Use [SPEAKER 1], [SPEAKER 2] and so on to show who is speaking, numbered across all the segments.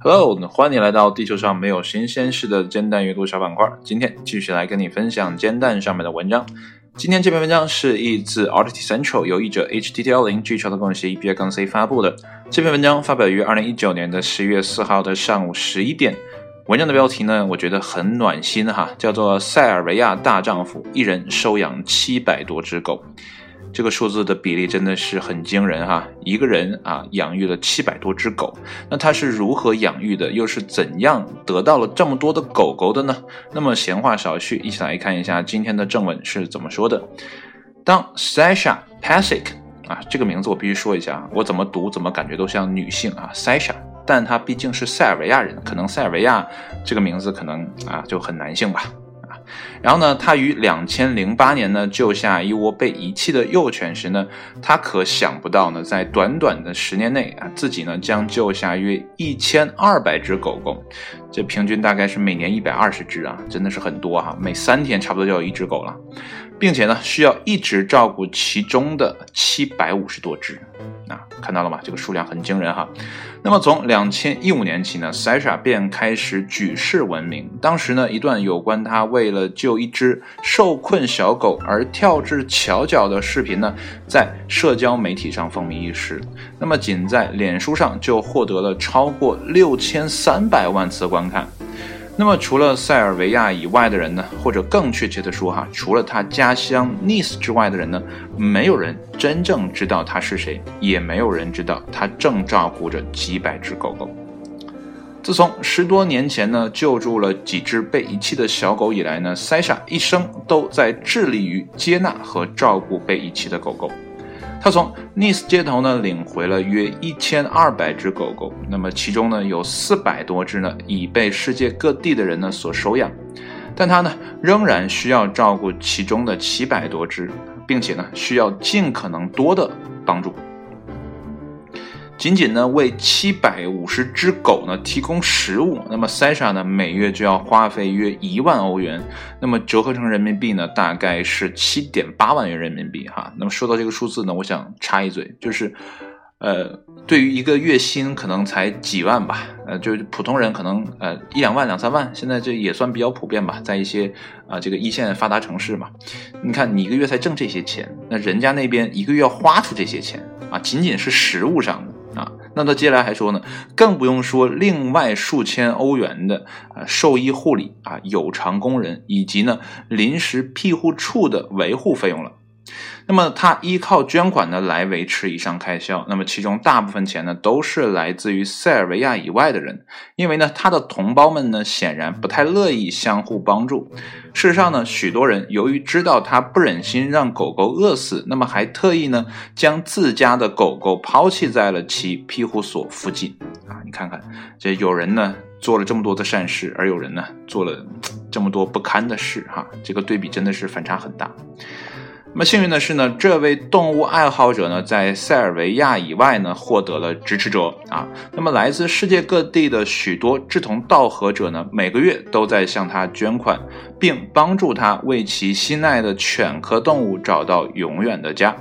[SPEAKER 1] Hello，欢迎来到地球上没有新鲜事的煎蛋阅读小板块。今天继续来跟你分享煎蛋上面的文章。今天这篇文章是译自 Artist Central，由译者 HTTL 零巨潮的共识 E B 杠 C 发布的。这篇文章发表于二零一九年的十一月四号的上午十一点。文章的标题呢，我觉得很暖心哈，叫做《塞尔维亚大丈夫一人收养七百多只狗》。这个数字的比例真的是很惊人哈！一个人啊养育了七百多只狗，那他是如何养育的？又是怎样得到了这么多的狗狗的呢？那么闲话少叙，一起来看一下今天的正文是怎么说的。当 Sasha Pasic 啊，这个名字我必须说一下啊，我怎么读怎么感觉都像女性啊，Sasha，但她毕竟是塞尔维亚人，可能塞尔维亚这个名字可能啊就很男性吧。然后呢，他于两千零八年呢救下一窝被遗弃的幼犬时呢，他可想不到呢，在短短的十年内啊，自己呢将救下约一千二百只狗狗，这平均大概是每年一百二十只啊，真的是很多哈，每三天差不多就有一只狗了，并且呢需要一直照顾其中的七百五十多只。啊，看到了吗？这个数量很惊人哈。那么从两千一五年起呢，Sasha 便开始举世闻名。当时呢，一段有关他为了救一只受困小狗而跳至桥角的视频呢，在社交媒体上风靡一时。那么仅在脸书上就获得了超过六千三百万次观看。那么，除了塞尔维亚以外的人呢？或者更确切的说，哈，除了他家乡 Nice 之外的人呢，没有人真正知道他是谁，也没有人知道他正照顾着几百只狗狗。自从十多年前呢，救助了几只被遗弃的小狗以来呢，塞莎一生都在致力于接纳和照顾被遗弃的狗狗。他从 Nice 街头呢领回了约一千二百只狗狗，那么其中呢有四百多只呢已被世界各地的人呢所收养，但他呢仍然需要照顾其中的七百多只，并且呢需要尽可能多的帮助。仅仅呢为七百五十只狗呢提供食物，那么塞莎呢每月就要花费约一万欧元，那么折合成人民币呢大概是七点八万元人民币哈。那么说到这个数字呢，我想插一嘴，就是，呃，对于一个月薪可能才几万吧，呃，就是普通人可能呃一两万两三万，现在这也算比较普遍吧，在一些啊这个一线发达城市嘛，你看你一个月才挣这些钱，那人家那边一个月要花出这些钱啊，仅仅是食物上的。啊，那他接下来还说呢，更不用说另外数千欧元的啊兽医护理啊有偿工人以及呢临时庇护处的维护费用了。那么他依靠捐款呢来维持以上开销，那么其中大部分钱呢都是来自于塞尔维亚以外的人，因为呢他的同胞们呢显然不太乐意相互帮助。事实上呢，许多人由于知道他不忍心让狗狗饿死，那么还特意呢将自家的狗狗抛弃在了其庇护所附近。啊，你看看，这有人呢做了这么多的善事，而有人呢做了这么多不堪的事，哈，这个对比真的是反差很大。那么幸运的是呢，这位动物爱好者呢，在塞尔维亚以外呢，获得了支持者啊。那么来自世界各地的许多志同道合者呢，每个月都在向他捐款，并帮助他为其心爱的犬科动物找到永远的家。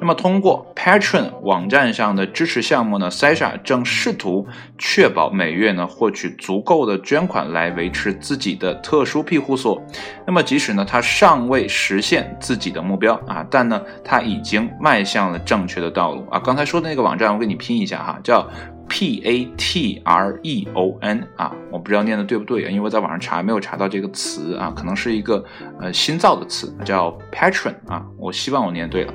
[SPEAKER 1] 那么，通过 Patron 网站上的支持项目呢，Sasha 正试图确保每月呢获取足够的捐款来维持自己的特殊庇护所。那么，即使呢他尚未实现自己的目标啊，但呢他已经迈向了正确的道路啊。刚才说的那个网站，我给你拼一下哈，叫 P A T R E O N 啊，我不知道念的对不对啊，因为在网上查没有查到这个词啊，可能是一个呃新造的词，叫 Patron 啊，我希望我念对了。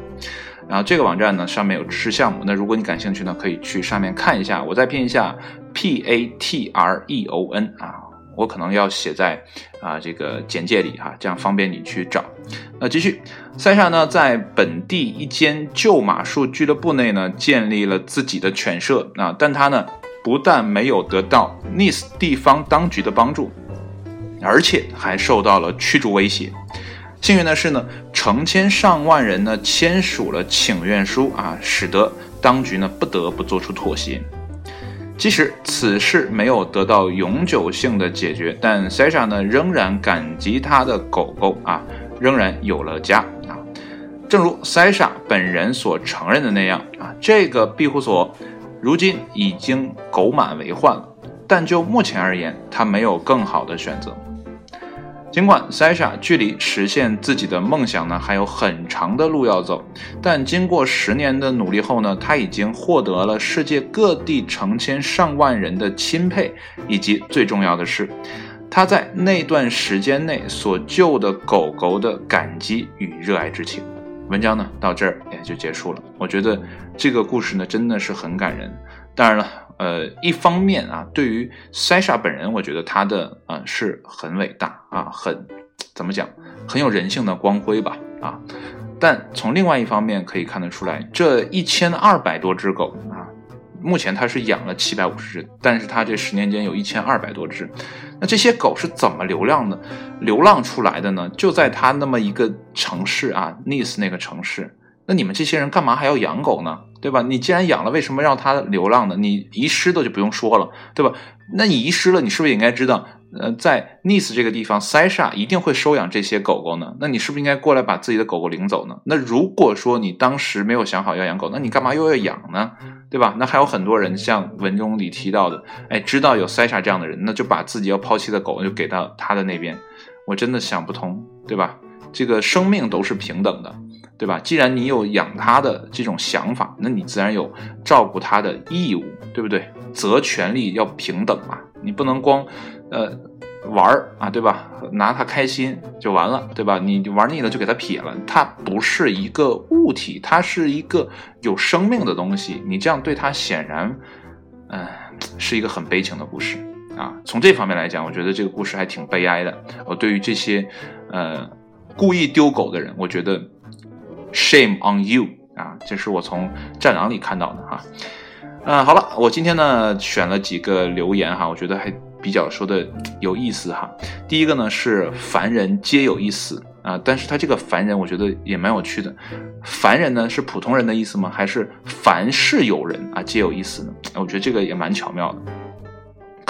[SPEAKER 1] 然后这个网站呢，上面有支持项目。那如果你感兴趣呢，可以去上面看一下。我再拼一下 P A T R E O N 啊，我可能要写在啊这个简介里哈，这样方便你去找。那继续，塞莎呢，在本地一间旧马术俱乐部内呢，建立了自己的犬舍啊，但他呢，不但没有得到 Nice 地方当局的帮助，而且还受到了驱逐威胁。幸运的是呢，成千上万人呢签署了请愿书啊，使得当局呢不得不做出妥协。即使此事没有得到永久性的解决，但塞莎呢仍然感激他的狗狗啊，仍然有了家啊。正如塞莎本人所承认的那样啊，这个庇护所如今已经狗满为患了，但就目前而言，他没有更好的选择。尽管 sasa 距离实现自己的梦想呢还有很长的路要走，但经过十年的努力后呢，他已经获得了世界各地成千上万人的钦佩，以及最重要的是，他在那段时间内所救的狗狗的感激与热爱之情。文章呢到这儿也就结束了。我觉得这个故事呢真的是很感人。当然了。呃，一方面啊，对于塞莎本人，我觉得他的呃是很伟大啊，很怎么讲，很有人性的光辉吧啊。但从另外一方面可以看得出来，这一千二百多只狗啊，目前他是养了七百五十只，但是他这十年间有一千二百多只，那这些狗是怎么流浪的？流浪出来的呢？就在他那么一个城市啊，Nice 那个城市。那你们这些人干嘛还要养狗呢？对吧？你既然养了，为什么让它流浪呢？你遗失的就不用说了，对吧？那你遗失了，你是不是也应该知道，呃，在 Nice 这个地方，塞莎一定会收养这些狗狗呢？那你是不是应该过来把自己的狗狗领走呢？那如果说你当时没有想好要养狗，那你干嘛又要养呢？对吧？那还有很多人像文中里提到的，哎，知道有塞莎这样的人，那就把自己要抛弃的狗就给到他的那边，我真的想不通，对吧？这个生命都是平等的。对吧？既然你有养它的这种想法，那你自然有照顾它的义务，对不对？责权利要平等嘛，你不能光，呃，玩儿啊，对吧？拿它开心就完了，对吧？你玩腻了就给它撇了，它不是一个物体，它是一个有生命的东西，你这样对它显然，嗯，是一个很悲情的故事啊。从这方面来讲，我觉得这个故事还挺悲哀的。我对于这些，呃，故意丢狗的人，我觉得。Shame on you 啊！这是我从战狼里看到的哈。嗯，好了，我今天呢选了几个留言哈，我觉得还比较说的有意思哈。第一个呢是凡人皆有一死啊，但是他这个凡人我觉得也蛮有趣的。凡人呢是普通人的意思吗？还是凡是有人啊皆有一死呢？我觉得这个也蛮巧妙的。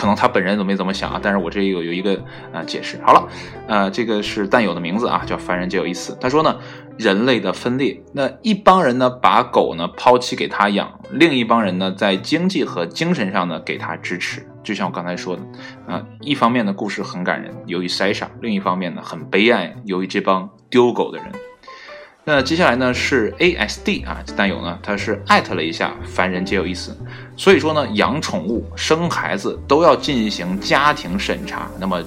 [SPEAKER 1] 可能他本人都没怎么想啊，但是我这有有一个呃解释。好了，呃，这个是但友的名字啊，叫凡人皆有一死。他说呢。人类的分裂，那一帮人呢把狗呢抛弃给他养，另一帮人呢在经济和精神上呢给他支持。就像我刚才说的，啊，一方面的故事很感人，由于塞莎；另一方面呢很悲哀，由于这帮丢狗的人。那接下来呢是 A S D 啊，这弹友呢他是艾特了一下，凡人皆有一死，所以说呢养宠物、生孩子都要进行家庭审查。那么。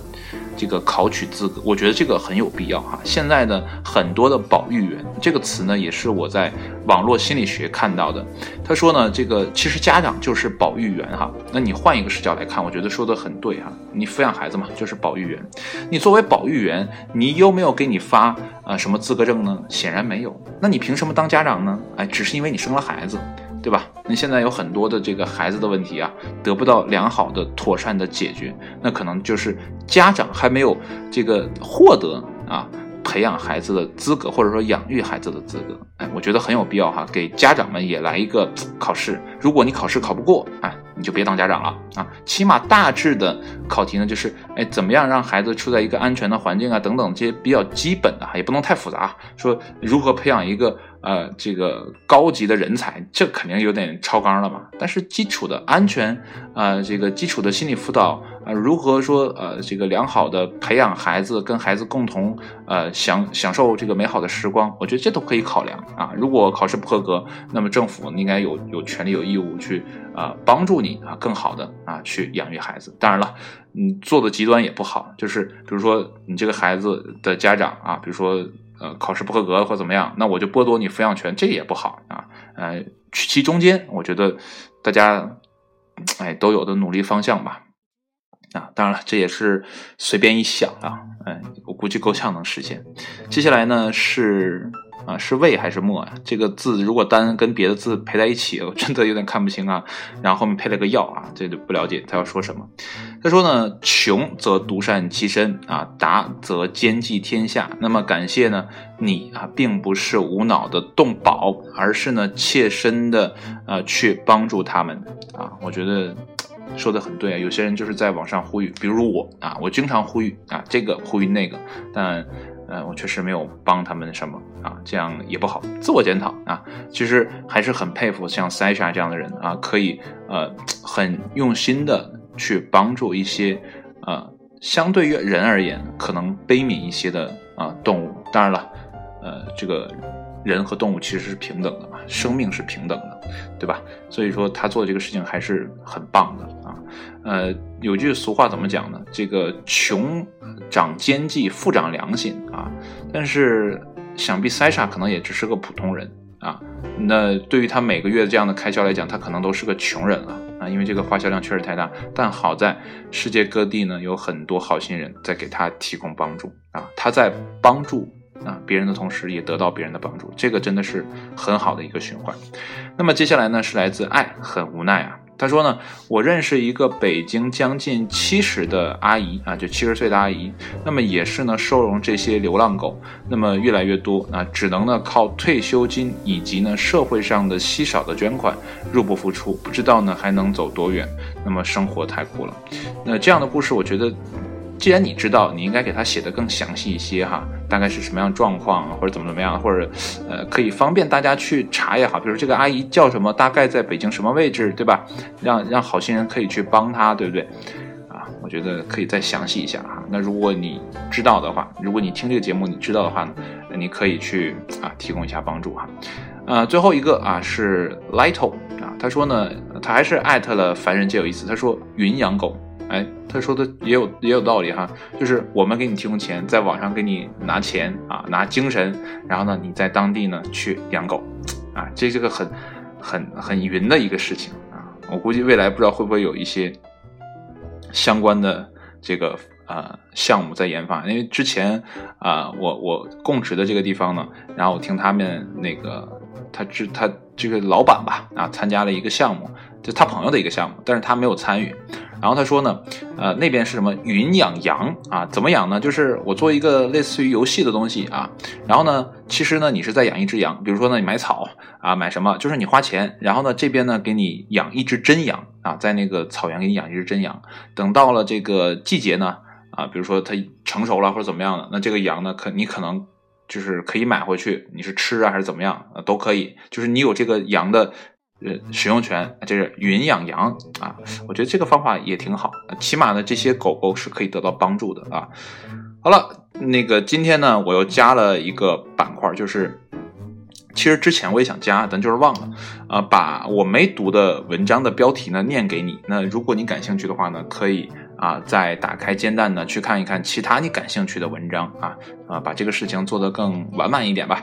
[SPEAKER 1] 这个考取资格，我觉得这个很有必要哈。现在呢，很多的保育员这个词呢，也是我在网络心理学看到的。他说呢，这个其实家长就是保育员哈。那你换一个视角来看，我觉得说的很对哈。你抚养孩子嘛，就是保育员。你作为保育员，你有没有给你发啊什么资格证呢？显然没有。那你凭什么当家长呢？哎，只是因为你生了孩子。对吧？那现在有很多的这个孩子的问题啊，得不到良好的、妥善的解决，那可能就是家长还没有这个获得啊培养孩子的资格，或者说养育孩子的资格。哎，我觉得很有必要哈，给家长们也来一个 考试。如果你考试考不过，哎。你就别当家长了啊！起码大致的考题呢，就是哎，怎么样让孩子处在一个安全的环境啊，等等这些比较基本的，也不能太复杂。说如何培养一个呃这个高级的人才，这肯定有点超纲了嘛。但是基础的安全啊，这个基础的心理辅导啊，如何说呃这个良好的培养孩子，跟孩子共同呃享享受这个美好的时光，我觉得这都可以考量啊。如果考试不合格，那么政府应该有有权利有义务去啊帮助。你啊，更好的啊，去养育孩子。当然了，你做的极端也不好，就是比如说你这个孩子的家长啊，比如说呃考试不合格或怎么样，那我就剥夺你抚养权，这也不好啊。呃，取其中间，我觉得大家哎都有的努力方向吧。啊，当然了，这也是随便一想啊，哎，我估计够呛能实现。接下来呢是。啊，是魏还是墨呀？这个字如果单跟别的字配在一起，我真的有点看不清啊。然后后面配了个药啊，这就不了解他要说什么。他说呢，穷则独善其身啊，达则兼济天下。那么感谢呢，你啊，并不是无脑的动宝，而是呢，切身的啊去帮助他们啊。我觉得 说的很对啊。有些人就是在网上呼吁，比如我啊，我经常呼吁啊，这个呼吁那个，但。呃，我确实没有帮他们什么啊，这样也不好，自我检讨啊。其实还是很佩服像塞莎这样的人啊，可以呃很用心的去帮助一些呃相对于人而言可能悲悯一些的啊动物。当然了，呃，这个人和动物其实是平等的嘛，生命是平等的，对吧？所以说他做的这个事情还是很棒的啊。呃，有句俗话怎么讲呢？这个穷长奸计，富长良心啊。但是想必塞莎可能也只是个普通人啊。那对于他每个月这样的开销来讲，他可能都是个穷人了啊。因为这个花销量确实太大。但好在世界各地呢有很多好心人在给他提供帮助啊。他在帮助啊别人的同时，也得到别人的帮助，这个真的是很好的一个循环。那么接下来呢是来自爱，很无奈啊。他说呢，我认识一个北京将近七十的阿姨啊，就七十岁的阿姨，那么也是呢收容这些流浪狗，那么越来越多啊，只能呢靠退休金以及呢社会上的稀少的捐款入不敷出，不知道呢还能走多远，那么生活太苦了。那这样的故事，我觉得。既然你知道，你应该给他写的更详细一些哈，大概是什么样状况，或者怎么怎么样，或者，呃，可以方便大家去查也好，比如这个阿姨叫什么，大概在北京什么位置，对吧？让让好心人可以去帮他，对不对？啊，我觉得可以再详细一下哈。那如果你知道的话，如果你听这个节目你知道的话呢，你可以去啊提供一下帮助哈。呃，最后一个啊是 Lighto 啊，他说呢，他还是艾特了凡人皆有意思，他说云养狗。哎，他说的也有也有道理哈，就是我们给你提供钱，在网上给你拿钱啊，拿精神，然后呢，你在当地呢去养狗，啊，这是个很很很云的一个事情啊。我估计未来不知道会不会有一些相关的这个呃项目在研发，因为之前啊，我我供职的这个地方呢，然后我听他们那个他知他这个老板吧啊，参加了一个项目，就他朋友的一个项目，但是他没有参与。然后他说呢，呃，那边是什么云养羊啊？怎么养呢？就是我做一个类似于游戏的东西啊。然后呢，其实呢，你是在养一只羊。比如说呢，你买草啊，买什么？就是你花钱。然后呢，这边呢，给你养一只真羊啊，在那个草原给你养一只真羊。等到了这个季节呢，啊，比如说它成熟了或者怎么样的，那这个羊呢，可你可能就是可以买回去，你是吃啊还是怎么样啊，都可以。就是你有这个羊的。呃，使用权就是云养羊啊，我觉得这个方法也挺好，起码呢这些狗狗是可以得到帮助的啊。好了，那个今天呢我又加了一个板块，就是其实之前我也想加，但就是忘了啊，把我没读的文章的标题呢念给你。那如果你感兴趣的话呢，可以。啊，再打开煎蛋呢，去看一看其他你感兴趣的文章啊啊，把这个事情做得更完满一点吧。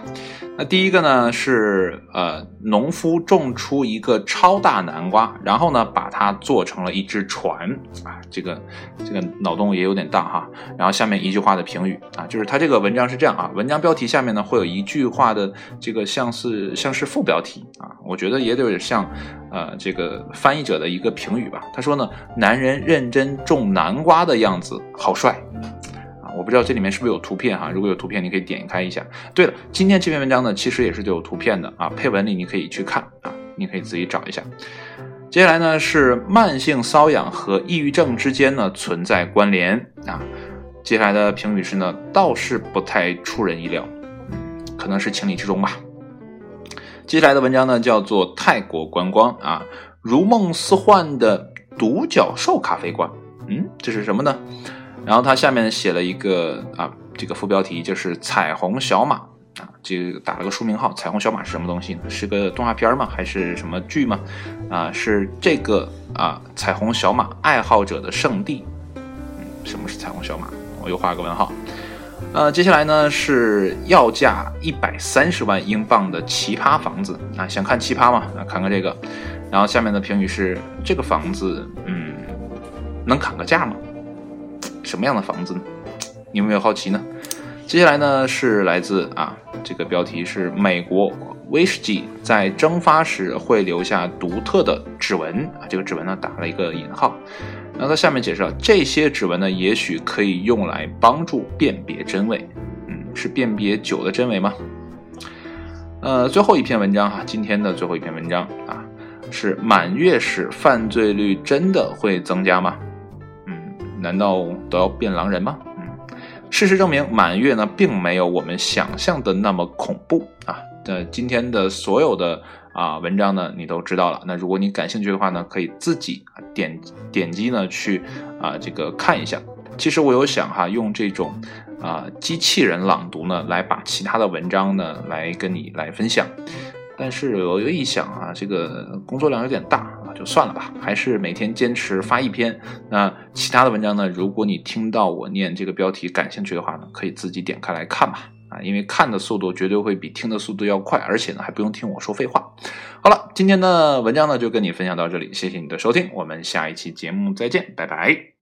[SPEAKER 1] 那第一个呢是呃，农夫种出一个超大南瓜，然后呢把它做成了一只船啊，这个这个脑洞也有点大哈。然后下面一句话的评语啊，就是他这个文章是这样啊，文章标题下面呢会有一句话的这个像是像是副标题啊，我觉得也得像。呃，这个翻译者的一个评语吧，他说呢，男人认真种南瓜的样子好帅啊！我不知道这里面是不是有图片哈，如果有图片，你可以点开一下。对了，今天这篇文章呢，其实也是有图片的啊，配文里你可以去看啊，你可以自己找一下。接下来呢是慢性瘙痒和抑郁症之间呢存在关联啊，接下来的评语是呢，倒是不太出人意料，可能是情理之中吧。接下来的文章呢，叫做泰国观光啊，如梦似幻的独角兽咖啡馆。嗯，这是什么呢？然后他下面写了一个啊，这个副标题就是彩虹小马啊，这个打了个书名号。彩虹小马是什么东西呢？是个动画片吗？还是什么剧吗？啊，是这个啊，彩虹小马爱好者的圣地。嗯，什么是彩虹小马？我又画个问号。呃，接下来呢是要价一百三十万英镑的奇葩房子啊，想看奇葩吗？啊，看看这个。然后下面的评语是：这个房子，嗯，能砍个价吗？什么样的房子呢？你有没有好奇呢？接下来呢是来自啊，这个标题是美国威士忌在蒸发时会留下独特的指纹啊，这个指纹呢打了一个引号。那它下面解释了这些指纹呢，也许可以用来帮助辨别真伪。嗯，是辨别酒的真伪吗？呃，最后一篇文章哈，今天的最后一篇文章啊，是满月时犯罪率真的会增加吗？嗯，难道都要变狼人吗？嗯，事实证明，满月呢并没有我们想象的那么恐怖啊。那今天的所有的啊文章呢，你都知道了。那如果你感兴趣的话呢，可以自己点点击呢去啊这个看一下。其实我有想哈，用这种啊机器人朗读呢，来把其他的文章呢来跟你来分享。但是我又一想啊，这个工作量有点大啊，就算了吧，还是每天坚持发一篇。那其他的文章呢，如果你听到我念这个标题感兴趣的话呢，可以自己点开来看吧。啊，因为看的速度绝对会比听的速度要快，而且呢还不用听我说废话。好了，今天的文章呢就跟你分享到这里，谢谢你的收听，我们下一期节目再见，拜拜。